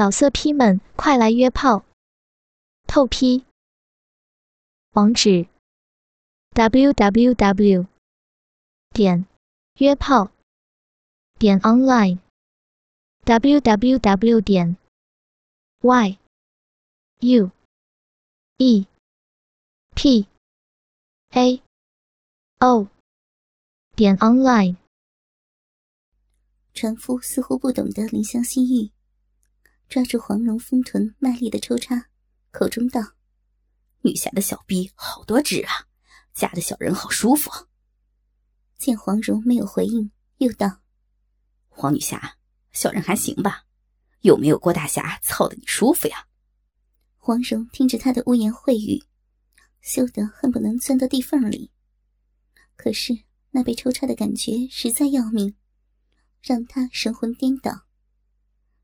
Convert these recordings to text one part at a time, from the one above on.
老色批们，快来约炮！透批。网址。：w w w 点约炮。点 online w w w 点 y u e p a o 点 online。船夫似乎不懂得怜香惜玉，抓住黄蓉丰臀，卖力的抽插，口中道。女侠的小臂好多指啊，夹的小人好舒服。见黄蓉没有回应，又道：“黄女侠，小人还行吧？有没有郭大侠操的你舒服呀？”黄蓉听着他的污言秽语，羞得恨不能钻到地缝里。可是那被抽插的感觉实在要命，让他神魂颠倒。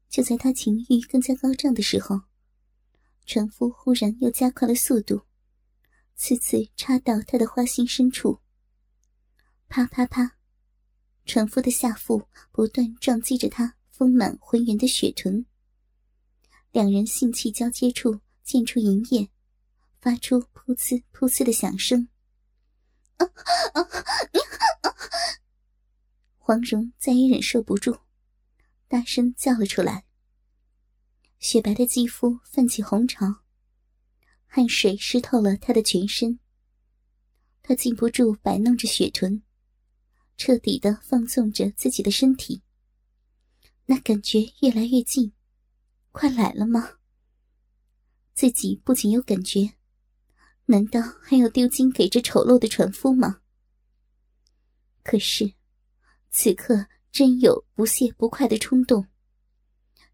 就在他情欲更加高涨的时候。船夫忽然又加快了速度，次次插到他的花心深处。啪啪啪，船夫的下腹不断撞击着他丰满浑圆的雪臀。两人性器交接处溅出银液，发出噗呲噗呲的响声。黄蓉再也忍受不住，大声叫了出来。雪白的肌肤泛起红潮，汗水湿透了他的全身。他禁不住摆弄着雪臀，彻底的放纵着自己的身体。那感觉越来越近，快来了吗？自己不仅有感觉，难道还要丢金给这丑陋的船夫吗？可是，此刻真有不屑不快的冲动。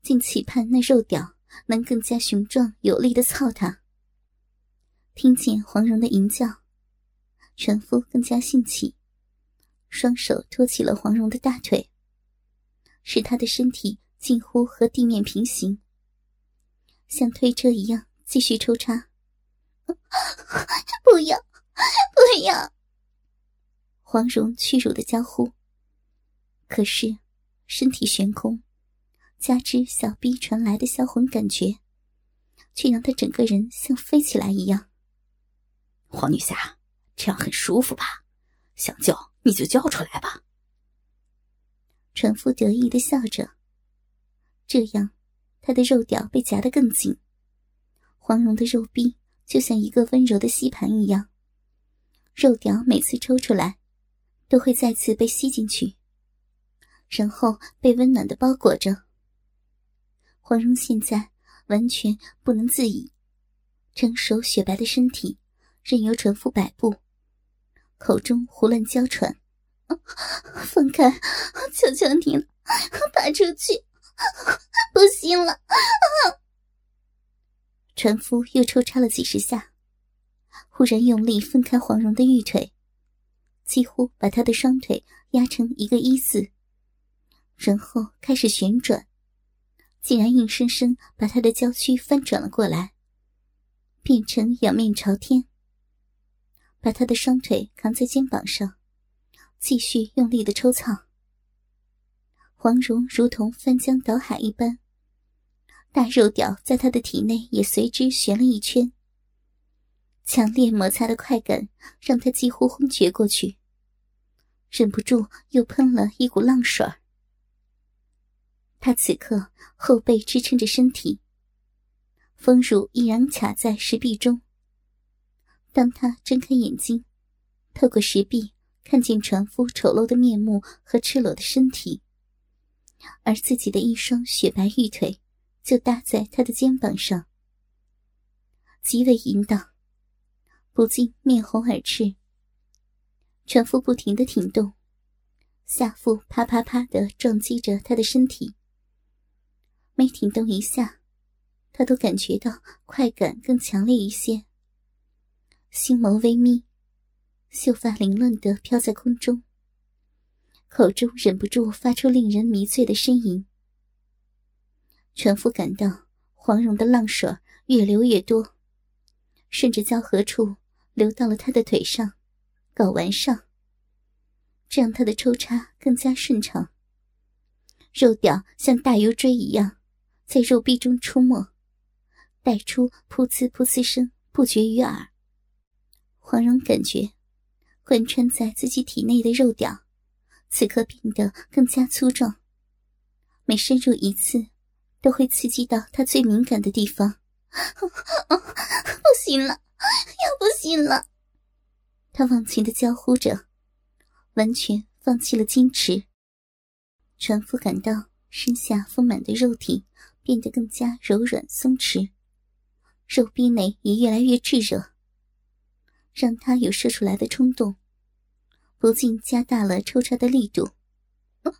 竟期盼那肉屌能更加雄壮有力的操他。听见黄蓉的淫叫，船夫更加兴起，双手托起了黄蓉的大腿，使她的身体近乎和地面平行，像推车一样继续抽插。不要，不要！黄蓉屈辱的娇呼。可是，身体悬空。加之小臂传来的销魂感觉，却让他整个人像飞起来一样。黄女侠，这样很舒服吧？想叫你就叫出来吧。船夫得意的笑着。这样，他的肉屌被夹得更紧。黄蓉的肉臂就像一个温柔的吸盘一样，肉屌每次抽出来，都会再次被吸进去，然后被温暖的包裹着。黄蓉现在完全不能自已，成熟雪白的身体任由船夫摆布，口中胡乱娇喘：“放开，求求你了，爬出去，不行了！”船夫又抽插了几十下，忽然用力分开黄蓉的玉腿，几乎把她的双腿压成一个一字，然后开始旋转。竟然硬生生把他的娇躯翻转了过来，变成仰面朝天，把他的双腿扛在肩膀上，继续用力的抽操。黄蓉如同翻江倒海一般，大肉屌在他的体内也随之旋了一圈。强烈摩擦的快感让他几乎昏厥过去，忍不住又喷了一股浪水儿。他此刻后背支撑着身体，丰乳依然卡在石壁中。当他睁开眼睛，透过石壁看见船夫丑陋的面目和赤裸的身体，而自己的一双雪白玉腿就搭在他的肩膀上，极为淫荡，不禁面红耳赤。船夫不停的挺动，下腹啪啪啪的撞击着他的身体。每挺动一下，他都感觉到快感更强烈一些。星眸微眯，秀发凌乱的飘在空中，口中忍不住发出令人迷醉的呻吟。船夫感到黄蓉的浪水越流越多，顺着交合处流到了他的腿上、睾丸上，这让他的抽插更加顺畅。肉屌像大油锥一样。在肉壁中出没，带出噗呲噗呲声不绝于耳。黄蓉感觉，贯穿在自己体内的肉屌，此刻变得更加粗壮。每深入一次，都会刺激到她最敏感的地方。不行了，要不行了！她忘情的娇呼着，完全放弃了矜持。船夫感到身下丰满的肉体变得更加柔软松弛，肉壁内也越来越炙热，让他有射出来的冲动，不禁加大了抽插的力度。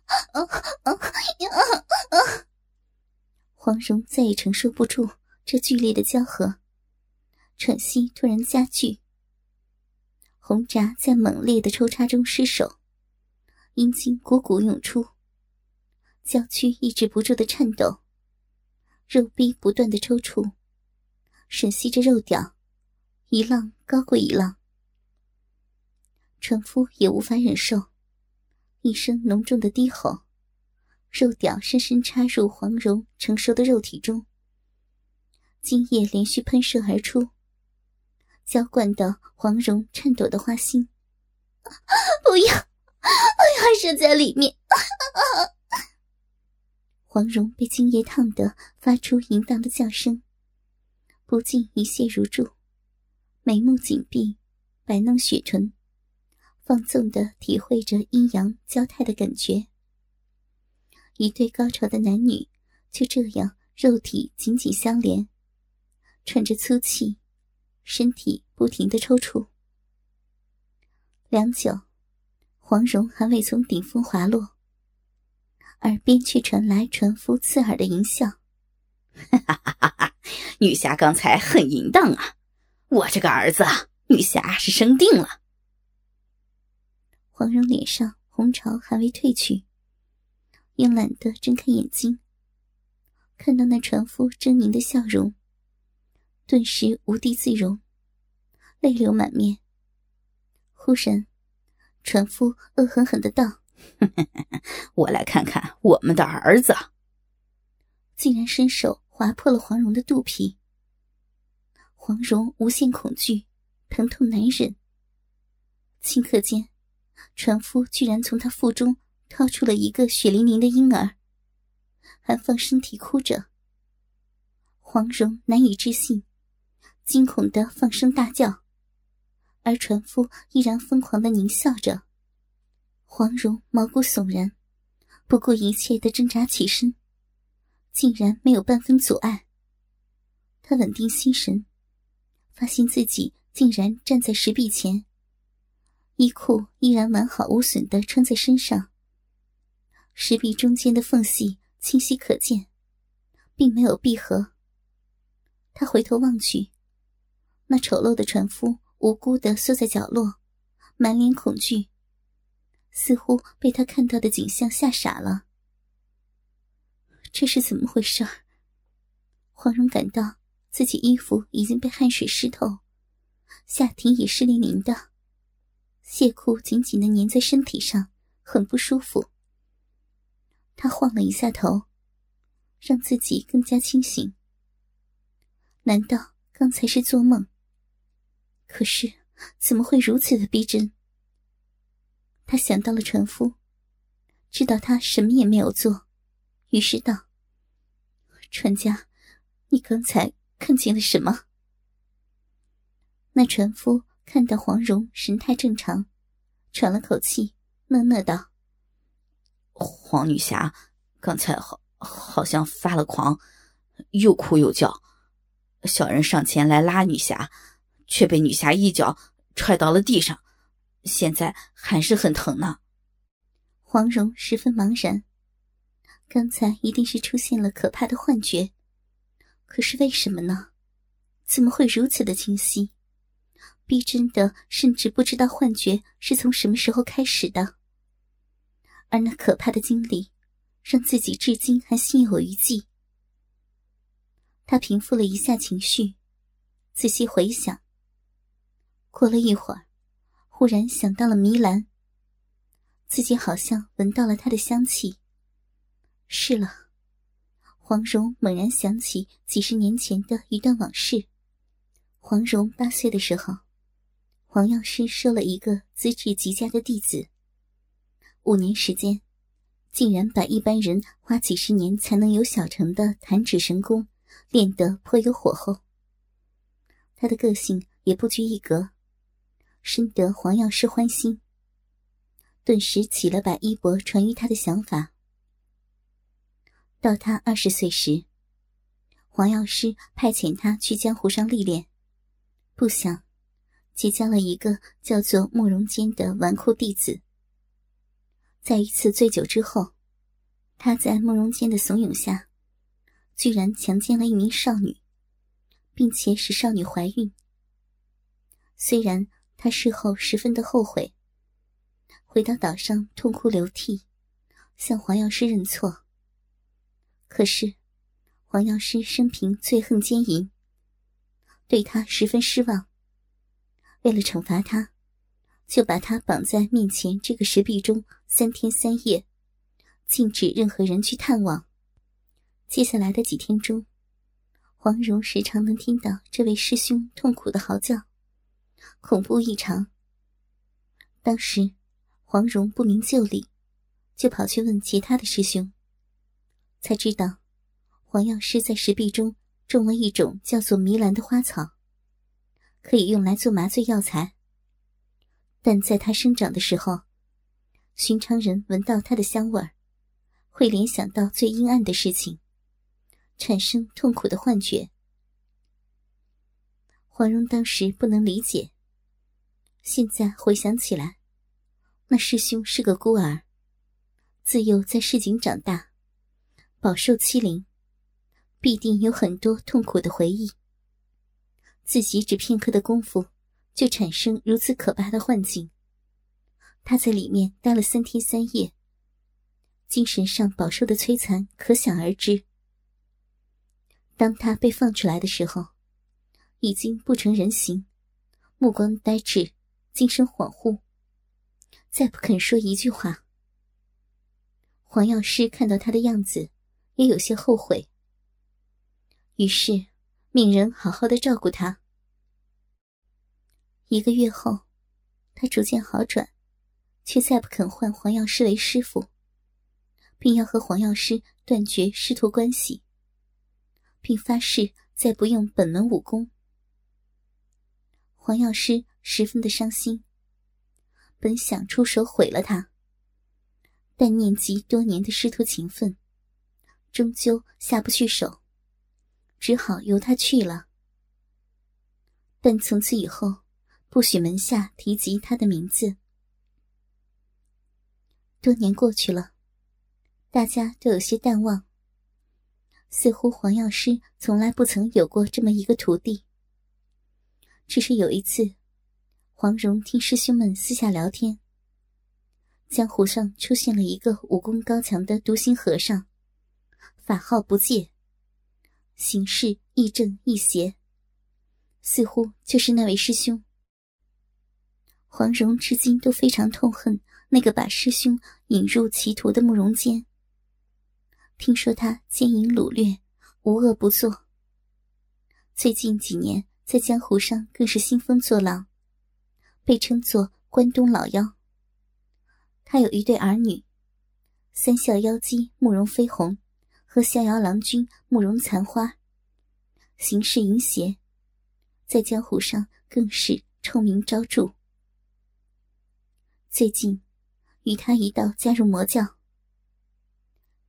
黄蓉再也承受不住这剧烈的交合，喘息突然加剧，红札在猛烈的抽插中失手，阴茎汩汩涌出。娇躯抑制不住的颤抖，肉壁不断的抽搐，吮吸着肉屌，一浪高过一浪。船夫也无法忍受，一声浓重的低吼，肉屌深深插入黄蓉成熟的肉体中，精液连续喷射而出，浇灌的黄蓉颤抖的花心。不要，我要射在里面。黄蓉被精液烫得发出淫荡的叫声，不禁一泻如注，眉目紧闭，摆弄雪唇，放纵的体会着阴阳交泰的感觉。一对高潮的男女就这样肉体紧紧相连，喘着粗气，身体不停的抽搐。良久，黄蓉还未从顶峰滑落。耳边却传来船夫刺耳的淫笑：“哈哈哈哈哈！女侠刚才很淫荡啊，我这个儿子，女侠是生定了。”黄蓉脸上红潮还未褪去，慵懒的睁开眼睛，看到那船夫狰狞的笑容，顿时无地自容，泪流满面。忽然，船夫恶狠狠的道。我来看看我们的儿子，竟然伸手划破了黄蓉的肚皮。黄蓉无限恐惧，疼痛难忍。顷刻间，船夫居然从他腹中掏出了一个血淋淋的婴儿，还放身体哭着。黄蓉难以置信，惊恐的放声大叫，而船夫依然疯狂的狞笑着。黄蓉毛骨悚然，不顾一切的挣扎起身，竟然没有半分阻碍。她稳定心神，发现自己竟然站在石壁前，衣裤依然完好无损的穿在身上。石壁中间的缝隙清晰可见，并没有闭合。他回头望去，那丑陋的船夫无辜的缩在角落，满脸恐惧。似乎被他看到的景象吓傻了。这是怎么回事？黄蓉感到自己衣服已经被汗水湿透，下体也湿淋淋的，亵裤紧紧的粘在身体上，很不舒服。她晃了一下头，让自己更加清醒。难道刚才是做梦？可是怎么会如此的逼真？他想到了船夫，知道他什么也没有做，于是道：“船家，你刚才看见了什么？”那船夫看到黄蓉神态正常，喘了口气，讷讷道：“黄女侠，刚才好好像发了狂，又哭又叫，小人上前来拉女侠，却被女侠一脚踹到了地上。”现在还是很疼呢。黄蓉十分茫然，刚才一定是出现了可怕的幻觉，可是为什么呢？怎么会如此的清晰、逼真的，甚至不知道幻觉是从什么时候开始的？而那可怕的经历，让自己至今还心有余悸。他平复了一下情绪，仔细回想。过了一会儿。忽然想到了迷兰，自己好像闻到了她的香气。是了，黄蓉猛然想起几十年前的一段往事。黄蓉八岁的时候，黄药师收了一个资质极佳的弟子。五年时间，竟然把一般人花几十年才能有小成的弹指神功练得颇有火候。他的个性也不拘一格，深得黄药师欢心，顿时起了把衣钵传于他的想法。到他二十岁时，黄药师派遣他去江湖上历练，不想结交了一个叫做慕容坚的纨绔弟子。在一次醉酒之后，他在慕容坚的怂恿下，居然强奸了一名少女，并且使少女怀孕。虽然他事后十分的后悔，回到岛上痛哭流涕，向黄药师认错。可是，黄药师生平最恨奸淫，对他十分失望。为了惩罚他，就把他绑在面前这个石壁中三天三夜，禁止任何人去探望。接下来的几天中，黄蓉时常能听到这位师兄痛苦的嚎叫，恐怖异常。当时，黄蓉不明就里，就跑去问其他的师兄。才知道，黄药师在石壁中种了一种叫做迷兰的花草，可以用来做麻醉药材。但在它生长的时候，寻常人闻到它的香味儿，会联想到最阴暗的事情，产生痛苦的幻觉。黄蓉当时不能理解，现在回想起来，那师兄是个孤儿，自幼在市井长大。饱受欺凌，必定有很多痛苦的回忆。自己只片刻的功夫，就产生如此可怕的幻境。他在里面待了三天三夜，精神上饱受的摧残可想而知。当他被放出来的时候，已经不成人形，目光呆滞，精神恍惚，再不肯说一句话。黄药师看到他的样子。也有些后悔，于是命人好好的照顾他。一个月后，他逐渐好转，却再不肯唤黄药师为师傅，并要和黄药师断绝师徒关系，并发誓再不用本门武功。黄药师十分的伤心，本想出手毁了他，但念及多年的师徒情分。终究下不去手，只好由他去了。但从此以后，不许门下提及他的名字。多年过去了，大家都有些淡忘，似乎黄药师从来不曾有过这么一个徒弟。只是有一次，黄蓉听师兄们私下聊天，江湖上出现了一个武功高强的独行和尚。法号不戒，行事亦正亦邪，似乎就是那位师兄。黄蓉至今都非常痛恨那个把师兄引入歧途的慕容坚。听说他奸淫掳掠，无恶不作。最近几年在江湖上更是兴风作浪，被称作关东老妖。他有一对儿女，三笑妖姬慕容飞鸿。和逍遥郎君慕容残花，行事淫邪，在江湖上更是臭名昭著。最近，与他一道加入魔教，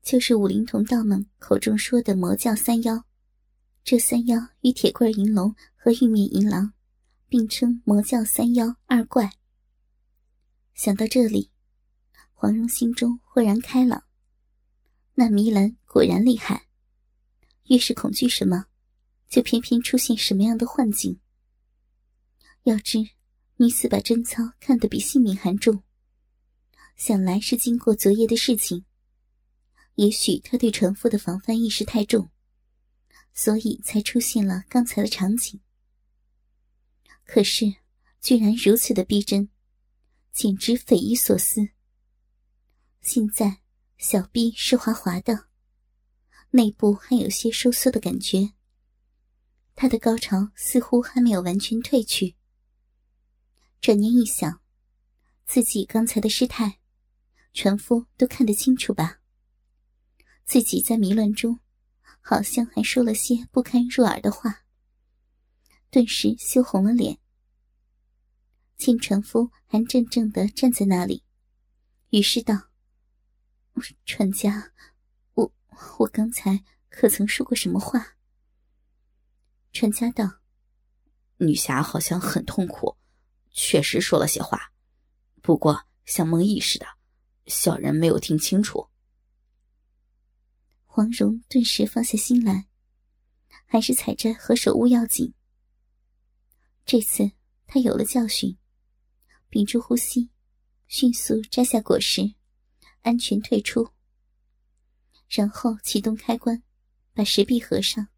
就是武林同道们口中说的魔教三妖。这三妖与铁棍银龙和玉面银狼并称魔教三妖二怪。想到这里，黄蓉心中豁然开朗。那迷兰果然厉害，越是恐惧什么，就偏偏出现什么样的幻境。要知女子把贞操看得比性命还重，想来是经过昨夜的事情。也许她对船夫的防范意识太重，所以才出现了刚才的场景。可是，居然如此的逼真，简直匪夷所思。现在。小臂是滑滑的，内部还有些收缩的感觉。他的高潮似乎还没有完全褪去。转念一想，自己刚才的失态，船夫都看得清楚吧？自己在迷乱中，好像还说了些不堪入耳的话，顿时羞红了脸。见船夫还怔怔的站在那里，于是道：“船家，我我刚才可曾说过什么话？”船家道：“女侠好像很痛苦，确实说了些话，不过像梦意似的，小人没有听清楚。”黄蓉顿时放下心来，还是踩着何首乌要紧。这次他有了教训，屏住呼吸，迅速摘下果实，安全退出，然后启动开关，把石壁合上。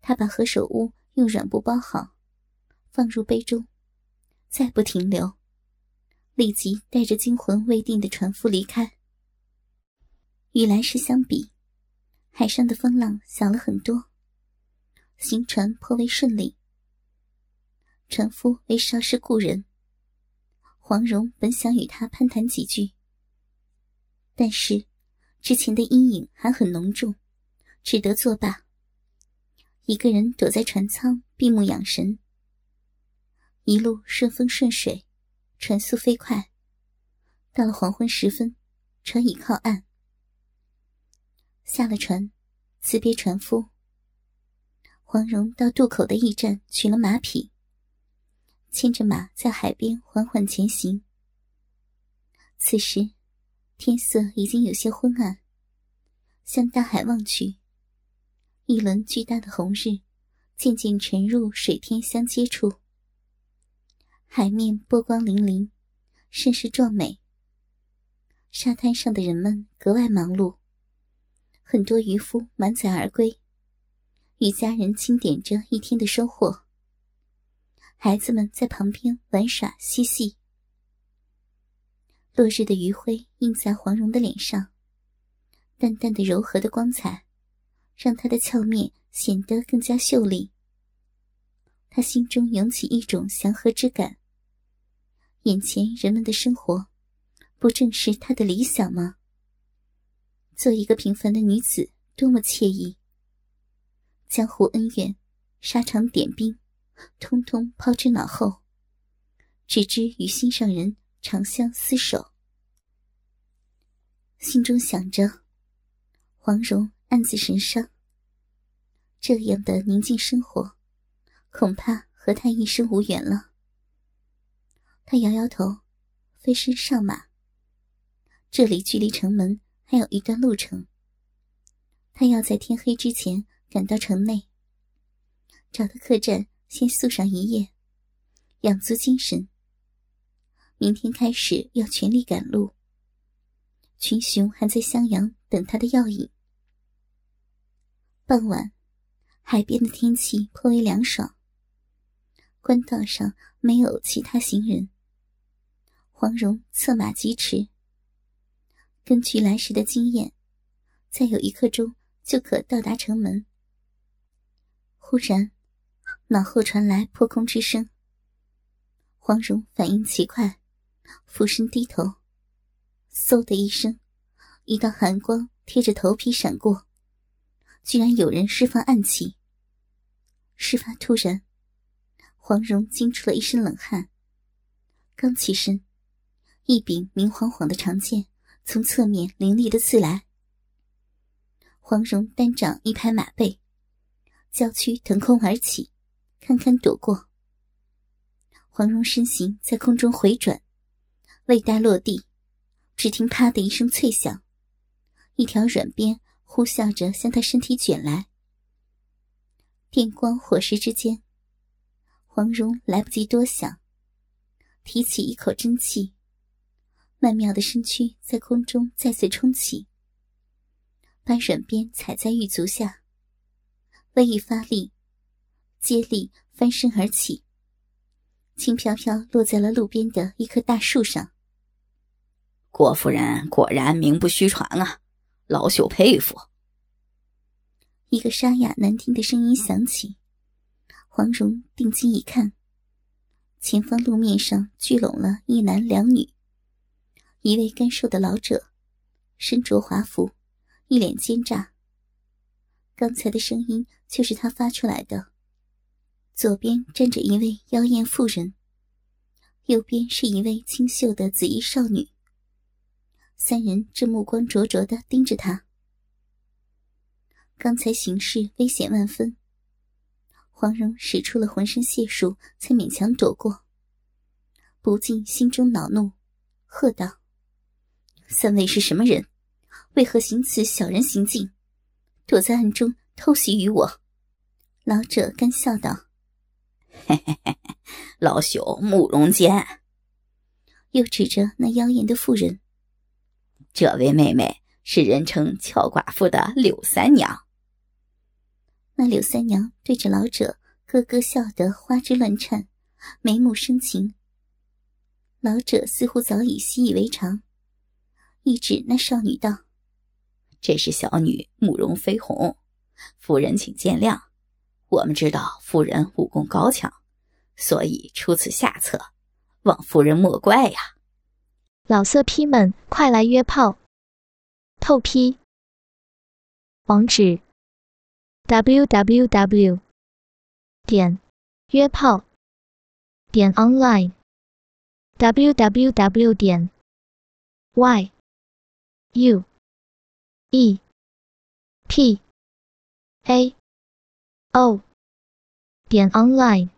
他把何首乌用软布包好，放入杯中，再不停留，立即带着惊魂未定的船夫离开。与来时相比，海上的风浪小了很多，行船颇为顺利。船夫为邵氏故人，黄蓉本想与他攀谈几句，但是之前的阴影还很浓重，只得作罢。一个人躲在船舱闭目养神，一路顺风顺水，船速飞快。到了黄昏时分，船已靠岸。下了船，辞别船夫。黄蓉到渡口的驿站取了马匹，牵着马在海边缓缓前行。此时，天色已经有些昏暗，向大海望去。一轮巨大的红日，渐渐沉入水天相接处。海面波光粼粼，甚是壮美。沙滩上的人们格外忙碌，很多渔夫满载而归，与家人清点着一天的收获。孩子们在旁边玩耍嬉戏。落日的余晖映在黄蓉的脸上，淡淡的柔和的光彩。让她的俏面显得更加秀丽。他心中涌起一种祥和之感。眼前人们的生活，不正是他的理想吗？做一个平凡的女子，多么惬意！江湖恩怨、沙场点兵，通通抛之脑后，只知与心上人长相厮守。心中想着，黄蓉。暗自神伤。这样的宁静生活，恐怕和他一生无缘了。他摇摇头，飞身上马。这里距离城门还有一段路程。他要在天黑之前赶到城内，找到客栈先宿上一夜，养足精神。明天开始要全力赶路。群雄还在襄阳等他的药引。傍晚，海边的天气颇为凉爽。官道上没有其他行人。黄蓉策马疾驰。根据来时的经验，再有一刻钟就可到达城门。忽然，脑后传来破空之声。黄蓉反应奇快，俯身低头，嗖的一声，一道寒光贴着头皮闪过。居然有人释放暗器。事发突然，黄蓉惊出了一身冷汗。刚起身，一柄明晃晃的长剑从侧面凌厉的刺来。黄蓉单掌一拍马背，娇躯腾空而起，堪堪躲过。黄蓉身形在空中回转，未待落地，只听“啪”的一声脆响，一条软鞭。呼啸着向他身体卷来，电光火石之间，黄蓉来不及多想，提起一口真气，曼妙的身躯在空中再次冲起，把软鞭踩在玉足下，微一发力，接力翻身而起，轻飘飘落在了路边的一棵大树上。郭夫人果然名不虚传啊！老朽佩服。一个沙哑难听的声音响起。黄蓉定睛一看，前方路面上聚拢了一男两女。一位干瘦的老者，身着华服，一脸奸诈。刚才的声音就是他发出来的。左边站着一位妖艳妇人，右边是一位清秀的紫衣少女。三人正目光灼灼的盯着他。刚才形势危险万分，黄蓉使出了浑身解数，才勉强躲过。不禁心中恼怒，喝道。三位是什么人？为何行此小人行径？躲在暗中偷袭于我？老者干笑道：“嘿嘿嘿嘿，老朽慕容坚。”又指着那妖艳的妇人：“这位妹妹是人称俏寡妇的柳三娘。”那柳三娘对着老者咯咯笑得花枝乱颤，眉目生情。老者似乎早已习以为常。一指那少女道：“这是小女慕容飞鸿，夫人请见谅。我们知道夫人武功高强，所以出此下策，望夫人莫怪呀。”老色批们，快来约炮！透批。网址：w w w. 点约炮点 online w w w. 点 y U E P A 哦点 online。